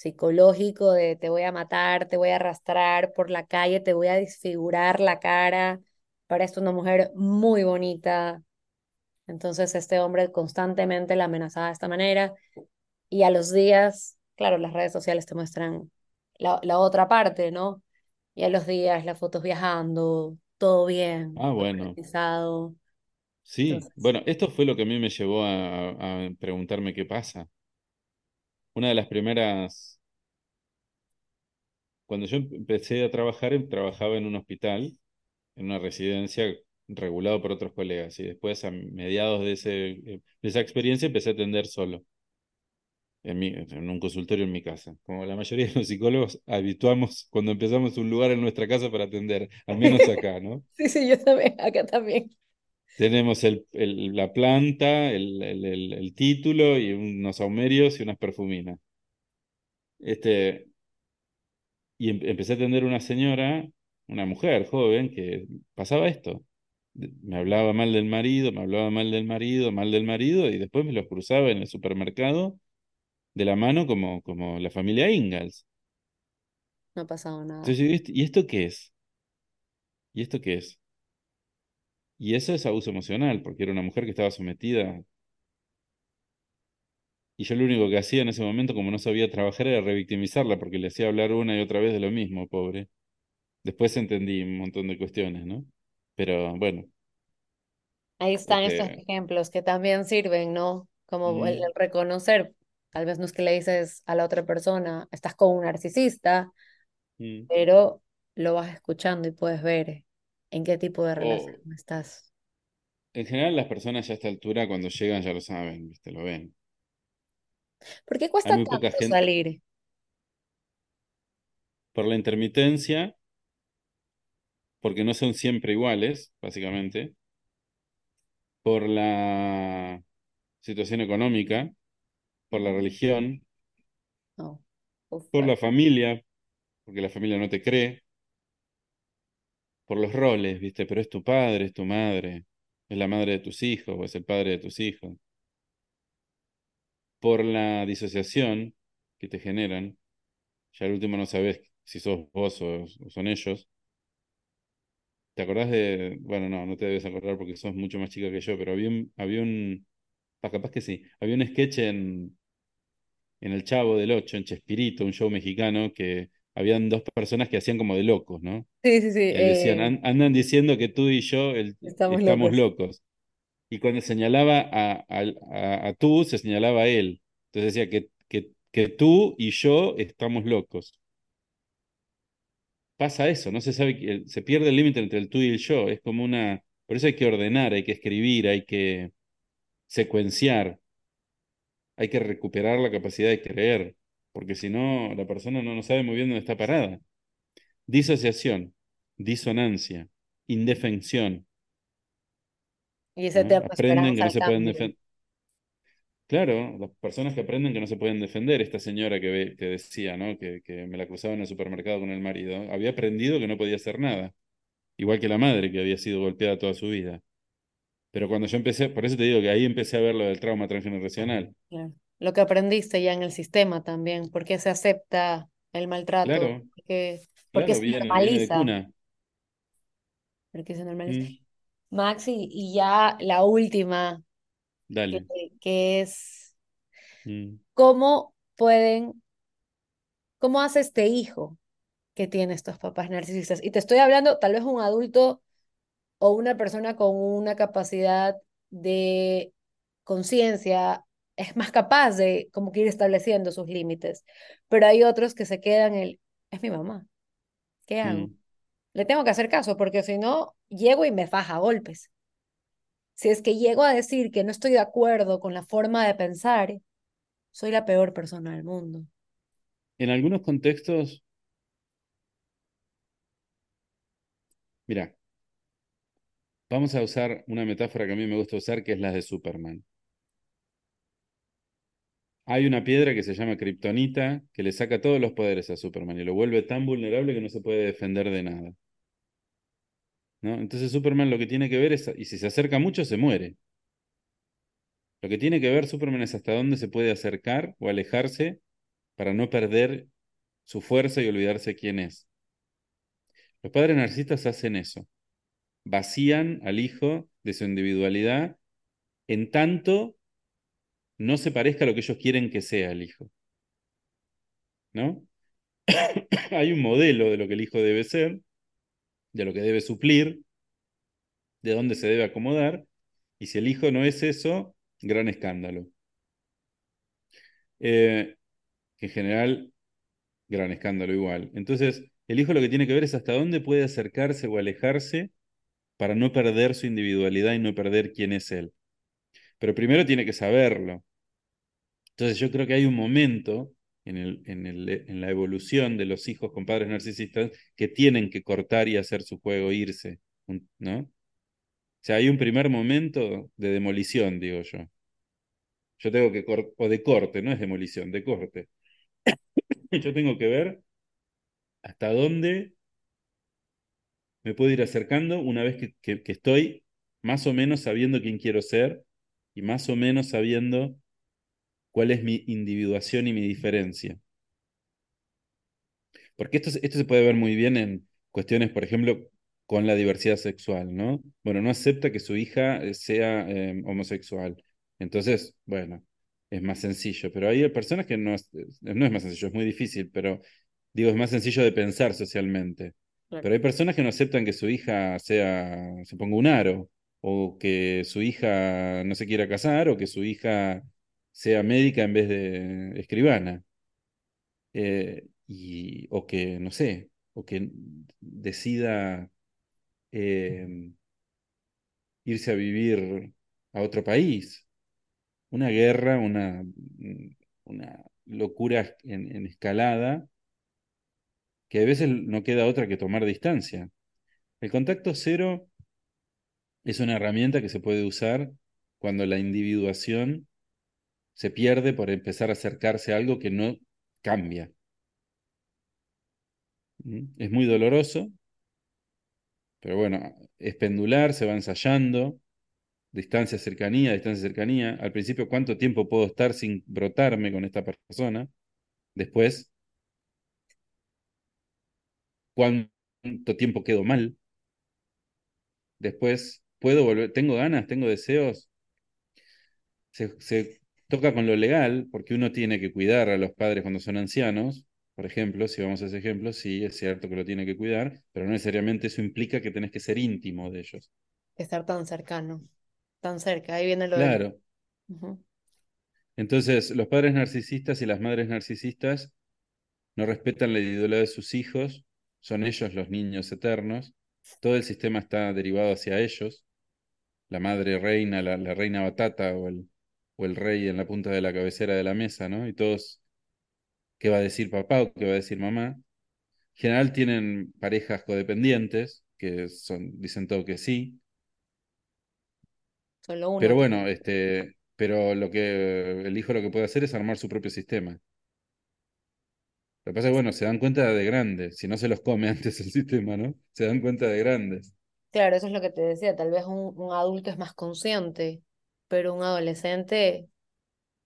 psicológico de te voy a matar, te voy a arrastrar por la calle, te voy a disfigurar la cara. Para esto una mujer muy bonita. Entonces este hombre constantemente la amenazaba de esta manera y a los días, claro, las redes sociales te muestran la, la otra parte, ¿no? Y a los días las fotos viajando, todo bien, Ah, bueno. Sí, Entonces, bueno, esto fue lo que a mí me llevó a, a preguntarme qué pasa. Una de las primeras, cuando yo empecé a trabajar, em- trabajaba en un hospital, en una residencia regulado por otros colegas, y después a mediados de ese, eh, de esa experiencia empecé a atender solo, en mi, en un consultorio en mi casa. Como la mayoría de los psicólogos habituamos cuando empezamos un lugar en nuestra casa para atender, al menos acá, ¿no? sí, sí, yo también, acá también. Tenemos el, el- la planta, el, título y unos saumerios y unas perfuminas. Este, y em- empecé a atender una señora, una mujer joven, que pasaba esto. Me hablaba mal del marido, me hablaba mal del marido, mal del marido, y después me los cruzaba en el supermercado de la mano como, como la familia Ingalls. No ha pasado nada. Entonces, yo digo, "¿Esto- ¿y esto qué es? ¿Y esto qué es? Y eso es abuso emocional, porque era una mujer que estaba sometida Y yo lo único que hacía en ese momento, como no sabía trabajar, era revictimizarla, porque le hacía hablar una y otra vez de lo mismo, pobre. Después entendí un montón de cuestiones, ¿no? Pero bueno, Ahí están estos ejemplos que también sirven, ¿no? Como el, el reconocer, tal vez no es que le dices a la otra persona, estás con un narcisista, mm. pero lo vas escuchando y puedes ver en qué tipo de relación estás. en general las personas ya a esta altura, cuando llegan, ya lo saben, ¿viste? Lo ven. ¿Por qué cuesta tanto gente, salir? por la intermitencia, porque no son siempre iguales, básicamente, por la situación económica, por la religión, por la familia, porque la familia no te cree por los roles, ¿viste? Pero es tu padre, es tu madre, es la madre de tus hijos o es el padre de tus hijos. Por la disociación que te generan, ya al último no sabes si sos vos o, o son ellos. ¿Te acordás de, bueno, no, no te debes acordar porque sos mucho más chica que yo, pero había un, había un, capaz que sí, había un sketch en, en El Chavo del Ocho, en Chespirito, un show mexicano, que habían dos personas que hacían como de locos, ¿no? Sí, sí, sí, decían, eh, "An- andan diciendo que tú y yo el- estamos estamos locos. locos. Y cuando señalaba a, a, a- a tú, se señalaba a él. Entonces decía que, que, que tú y yo estamos locos. Pasa eso, no se sabe, se pierde el límite entre el tú y el yo. Es como una... Por eso hay que ordenar, hay que escribir, hay que... secuenciar, hay que recuperar la capacidad de creer, porque si no, la persona no, no sabe muy bien dónde está parada. Disociación, disonancia, indefensión. Y ese ¿no? tema Aprenden que no al se pueden cambio. defender. Claro, las personas que aprenden que no se pueden defender, esta señora que, decía, ¿no? Que, que me la cruzaba en el supermercado con el marido, había aprendido que no podía hacer nada, igual que la madre que había sido golpeada toda su vida. Pero cuando yo empecé, por eso te digo que ahí empecé a ver lo del trauma transgeneracional. Claro. Lo que aprendiste ya en el sistema también, por qué se acepta el maltrato, Claro, por qué, por qué claro, se normaliza, cuna. por qué se normaliza. Mm, Maxi, y ya la última, que, dale. que es, Mm, ¿cómo pueden, cómo hace este hijo que tiene estos papás narcisistas? Y te estoy hablando, tal vez un adulto o una persona con una capacidad de conciencia es más capaz de como que ir estableciendo sus límites, pero hay otros que se quedan en el, es mi mamá, ¿qué hago? mm. Le tengo que hacer caso porque si no, llego y me faja a golpes. Si es que llego a decir que no estoy de acuerdo con la forma de pensar, soy la peor persona del mundo. En algunos contextos, mira, vamos a usar una metáfora que a mí me gusta usar, que es la de Superman. Hay una piedra que se llama Kryptonita que le saca todos los poderes a Superman y lo vuelve tan vulnerable que no se puede defender de nada. ¿no? Entonces Superman lo que tiene que ver es, y si se acerca mucho, se muere. Lo que tiene que ver Superman es hasta dónde se puede acercar o alejarse para no perder su fuerza y olvidarse quién es. Los padres narcisistas hacen eso. Vacían al hijo de su individualidad en tanto no se parezca a lo que ellos quieren que sea el hijo. ¿No? Hay un modelo de lo que el hijo debe ser, de lo que debe suplir, de dónde se debe acomodar, y si el hijo no es eso, gran escándalo. Eh, en general, gran escándalo igual. Entonces, el hijo lo que tiene que ver es hasta dónde puede acercarse o alejarse para no perder su individualidad y no perder quién es él. Pero primero tiene que saberlo. Entonces yo creo que hay un momento en, el, en, el, en la evolución de los hijos con padres narcisistas que tienen que cortar y hacer su juego, irse, ¿no? O sea, hay un primer momento de demolición, digo yo. Yo tengo que, o de corte, no es demolición, de corte. yo tengo que ver hasta dónde me puedo ir acercando una vez que, que, que estoy más o menos sabiendo quién quiero ser y más o menos sabiendo cuál es mi individuación y mi diferencia. Porque esto, esto se puede ver muy bien en cuestiones, por ejemplo, con la diversidad sexual, ¿no? Bueno, no acepta que su hija sea eh, homosexual. Entonces, bueno, es más sencillo. Pero hay personas que no es, no es más sencillo, es muy difícil, pero digo, es más sencillo de pensar socialmente. Claro. Pero hay personas que no aceptan que su hija sea, se ponga un aro, o que su hija no se quiera casar, o que su hija sea médica en vez de escribana. Eh, y, o que, no sé, o que decida eh, irse a vivir a otro país. Una guerra, una, una locura en escalada, que a veces no queda otra que tomar distancia. El contacto cero es una herramienta que se puede usar cuando la individuación se pierde por empezar a acercarse a algo que no cambia. ¿Mm? Es muy doloroso, pero bueno, es pendular, se va ensayando, distancia, cercanía, distancia, cercanía. Al principio, ¿cuánto tiempo puedo estar sin brotarme con esta persona? Después, ¿cuánto tiempo quedo mal? Después, ¿puedo volver? ¿Tengo ganas? ¿Tengo deseos? Se, se toca con lo legal, porque uno tiene que cuidar a los padres cuando son ancianos, por ejemplo, si vamos a ese ejemplo, sí, es cierto que lo tiene que cuidar, pero no necesariamente eso implica que tenés que ser íntimo de ellos. Estar tan cercano, tan cerca, ahí viene lo Claro. de... Uh -huh. Entonces, los padres narcisistas y las madres narcisistas no respetan la individualidad de sus hijos, son ellos los niños eternos, todo el sistema está derivado hacia ellos, la madre reina, la, la reina batata o el, o el rey en la punta de la cabecera de la mesa, ¿no? Y todos, ¿qué va a decir papá o qué va a decir mamá? En general tienen parejas codependientes, que son, dicen todo que sí, Solo pero uno. bueno, este, pero lo que el hijo lo que puede hacer es armar su propio sistema. Lo que pasa es que, bueno, se dan cuenta de grandes, si no se los come antes el sistema, ¿no? Se dan cuenta de grandes. Claro, eso es lo que te decía, tal vez un, un adulto es más consciente, pero un adolescente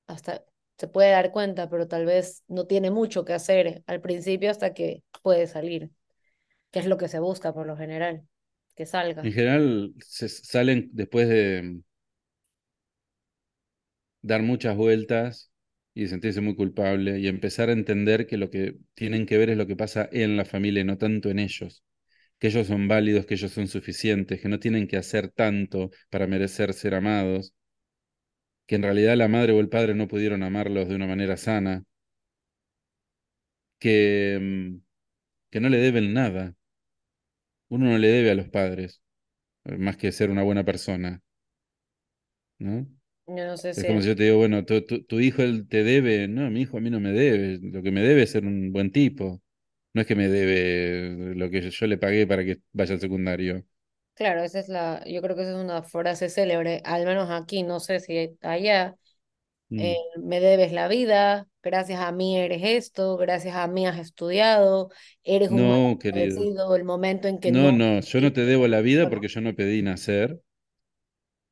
hasta se puede dar cuenta, pero tal vez no tiene mucho que hacer al principio hasta que puede salir, que es lo que se busca por lo general, que salga. En general se salen después de dar muchas vueltas y sentirse muy culpable y empezar a entender que lo que tienen que ver es lo que pasa en la familia y no tanto en ellos, que ellos son válidos, que ellos son suficientes, que no tienen que hacer tanto para merecer ser amados, que en realidad la madre o el padre no pudieron amarlos de una manera sana, que, mm, que no le deben nada. Uno no le debe a los padres, eh, más que ser una buena persona, ¿no? Yo no sé Es si como si yo te digo, bueno, tu, tu, tu hijo él te debe, no, mi hijo a mí no me debe, lo que me debe es ser un buen tipo, no es que me debe lo que yo, yo le pagué para que vaya al secundario. Claro, esa es la, yo creo que esa es una frase célebre, al menos aquí, no sé si allá, eh, Mm. me debes la vida, gracias a mí eres esto, gracias a mí has estudiado, eres un No, querido, el momento en que no, no... no, yo no te debo la vida porque yo no pedí nacer,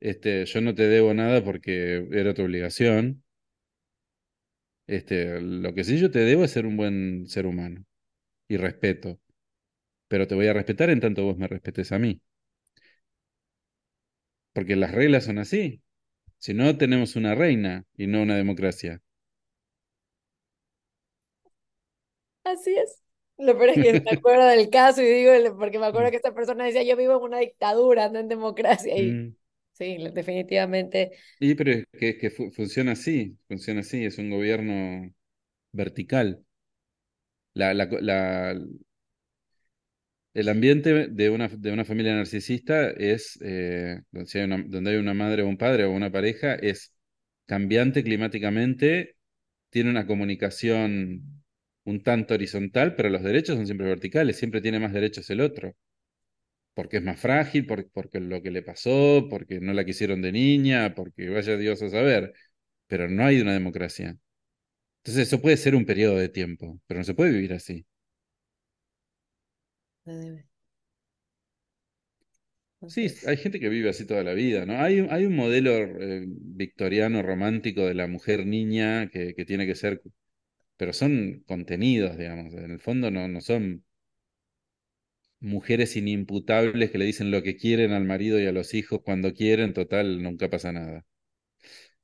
este, yo no te debo nada porque era tu obligación, este, lo que sí yo te debo es ser un buen ser humano y respeto, pero te voy a respetar en tanto vos me respetes a mí, porque las reglas son así. Si no, tenemos una reina y no una democracia. Así es. Lo peor es que me acuerdo del caso y digo, porque me acuerdo que esta persona decía, yo vivo en una dictadura, no en democracia, y Mm. sí, definitivamente, Y pero es que, que fu- funciona así, funciona así, es un gobierno vertical. La, la, la- el ambiente de una, de una familia narcisista es, eh, donde hay una, madre o un padre o una pareja, es cambiante climáticamente, tiene una comunicación un tanto horizontal, pero los derechos son siempre verticales, siempre tiene más derechos el otro. porque es más frágil, por, porque lo que le pasó, porque no la quisieron de niña, porque vaya Dios a saber, pero no hay una democracia. Entonces eso puede ser un periodo de tiempo, pero no se puede vivir así. Sí, hay gente que vive así toda la vida, ¿no? Hay, un- hay un modelo eh, victoriano romántico de la mujer niña que, que tiene que ser, pero son contenidos, digamos, en el fondo no, no son mujeres inimputables que le dicen lo que quieren al marido y a los hijos cuando quieren, total, nunca pasa nada.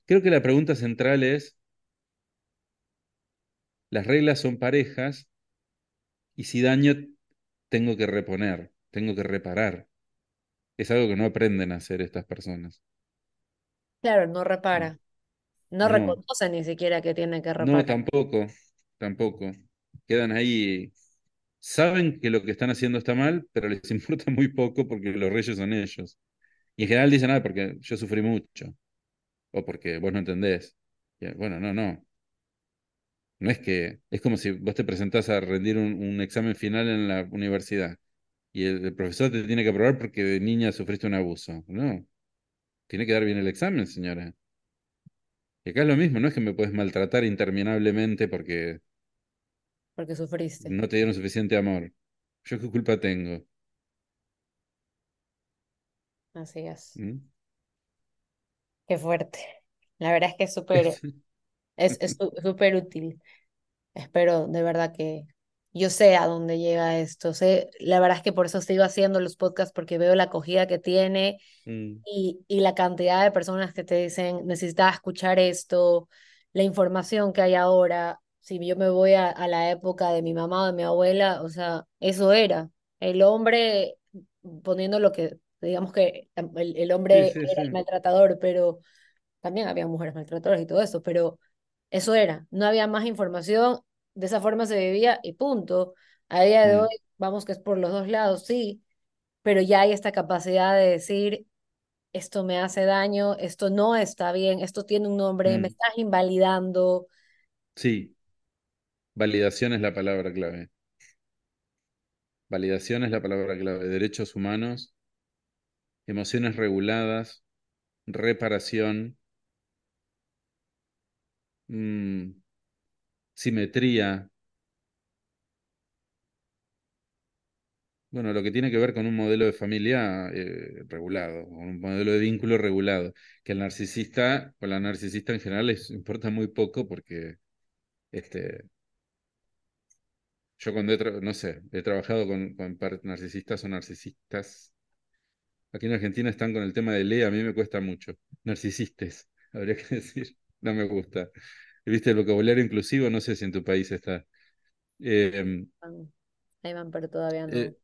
Creo que la pregunta central es, las reglas son parejas y si daño tengo que reponer, tengo que reparar. Es algo que no aprenden a hacer estas personas. Claro, no repara, no No, reconoce ni siquiera que tiene que no, reparar. tampoco, tampoco. Quedan ahí, saben que lo que están haciendo está mal, pero les importa muy poco porque los reyes son ellos. Y en general dicen, ah, porque yo sufrí mucho, o porque vos no entendés. Y, bueno, no, no. No es que, es como si vos te presentás a rendir un, un examen final en la universidad y el, el profesor te tiene que aprobar porque de niña sufriste un abuso. No, tiene que dar bien el examen, señora. Y acá es lo mismo, no es que me puedes maltratar interminablemente porque porque sufriste. no te dieron suficiente amor. ¿Yo qué culpa tengo? Así es. ¿Mm? Qué fuerte. La verdad es que es súper, es, súper útil. Espero de verdad que yo sé a dónde llega esto. Sé, la verdad es que por eso sigo haciendo los podcasts porque veo la acogida que tiene Mm, y, y la cantidad de personas que te dicen, necesitaba escuchar esto, la información que hay ahora. Si yo me voy a, a la época de mi mamá o de mi abuela, o sea, eso era. El hombre poniendo lo que, digamos que el, el hombre sí, era el sí. maltratador, pero también había mujeres maltratadoras y todo eso, pero eso era, no había más información, de esa forma se vivía y punto. A día de hoy, Mm, vamos que es por los dos lados, sí, pero ya hay esta capacidad de decir, esto me hace daño, esto no está bien, esto tiene un nombre, me Mm, estás invalidando. Sí, validación es la palabra clave. Validación es la palabra clave. Derechos humanos, emociones reguladas, reparación, mm, simetría. Bueno, lo que tiene que ver con un modelo de familia eh, regulado, un modelo de vínculo regulado, que el narcisista o la narcisista en general les importa muy poco porque este, yo cuando he, no sé, he trabajado con, narcisistas o narcisistas, aquí en Argentina están con el tema de ley, a mí me cuesta mucho. Narcisistas, habría que decir, no me gusta. ¿Viste el vocabulario inclusivo? No sé si en tu país está. Eh, Van- Ahí van, pero todavía no. eh,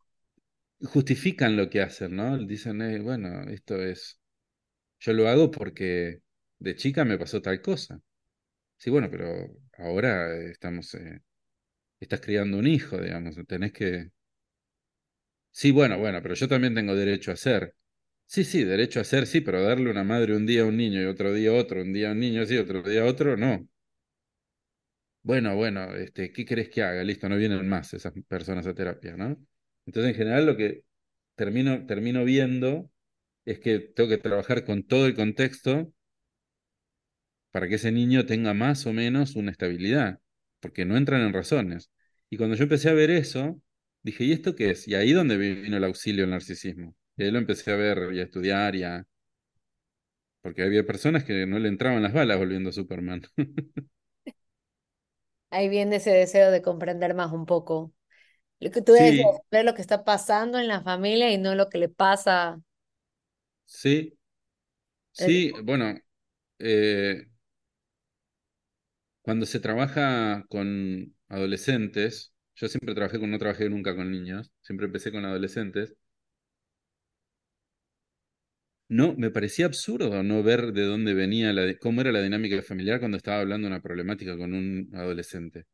justifican lo que hacen, ¿no? Dicen, eh, bueno, esto es, yo lo hago porque de chica me pasó tal cosa. Sí, bueno, pero ahora estamos, eh, estás criando un hijo, digamos, tenés que... Sí, bueno, bueno, pero yo también tengo derecho a ser. Sí, sí, derecho a ser, sí, pero darle una madre un día a un niño y otro día a otro, un día a un niño, sí, otro día a otro, no. Bueno, bueno, este, ¿qué querés que haga? Listo, no vienen más esas personas a terapia, ¿no? Entonces, en general, lo que termino, termino viendo es que tengo que trabajar con todo el contexto para que ese niño tenga más o menos una estabilidad, porque no entran en razones. Y cuando yo empecé a ver eso, dije, ¿y esto qué es? Y ahí donde vino el auxilio del narcisismo. Y ahí lo empecé a ver y a estudiar, y a... porque había personas que no le entraban las balas volviendo Superman. Ahí viene ese deseo de comprender más un poco. Lo que tú Sí, ver lo que está pasando en la familia y no lo que le pasa. sí, el- sí, bueno, eh, cuando se trabaja con adolescentes, yo siempre trabajé con, no trabajé nunca con niños, siempre empecé con adolescentes. No, me parecía absurdo no ver de dónde venía, la, cómo era la dinámica familiar cuando estaba hablando una problemática con un adolescente.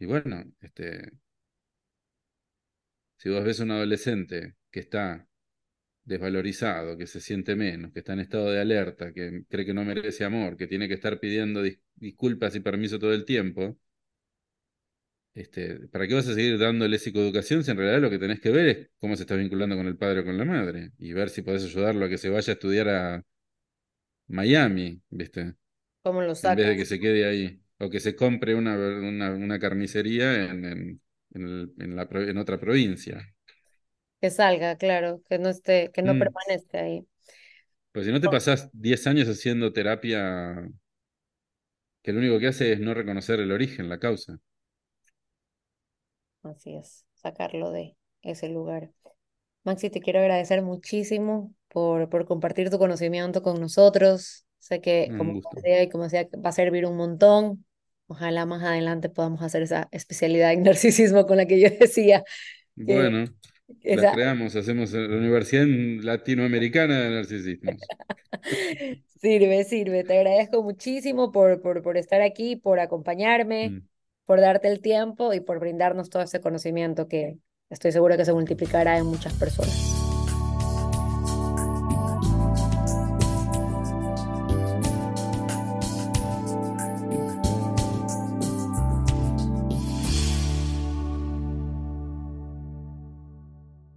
Y bueno, este, si vos ves un adolescente que está desvalorizado, que se siente menos, que está en estado de alerta, que cree que no merece amor, que tiene que estar pidiendo dis- disculpas y permiso todo el tiempo, este, ¿para qué vas a seguir dándole psicoeducación si en realidad lo que tenés que ver es cómo se está vinculando con el padre o con la madre? Y ver si podés ayudarlo a que se vaya a estudiar a Miami, ¿viste? ¿Cómo lo en vez de sacas? que se quede ahí. O que se compre una, una, una carnicería en, en, en, el- en la, en otra provincia. Que salga, claro, que no esté, que no Mm. permanezca ahí. Pues si no te pasás 10 años haciendo terapia que lo único que hace es no reconocer el origen, la causa. Así es, sacarlo de ese lugar. Maxi, te quiero agradecer muchísimo por, por compartir tu conocimiento con nosotros. Sé que, como decía y como decía, va a servir un montón. Ojalá más adelante podamos hacer esa especialidad en narcisismo con la que yo decía Bueno, la esa creamos, hacemos la Universidad Latinoamericana de Narcisismos. sirve, sirve. Te agradezco muchísimo por, por, por estar aquí, por acompañarme, Mm. Por darte el tiempo y por brindarnos todo ese conocimiento que estoy segura que se multiplicará en muchas personas.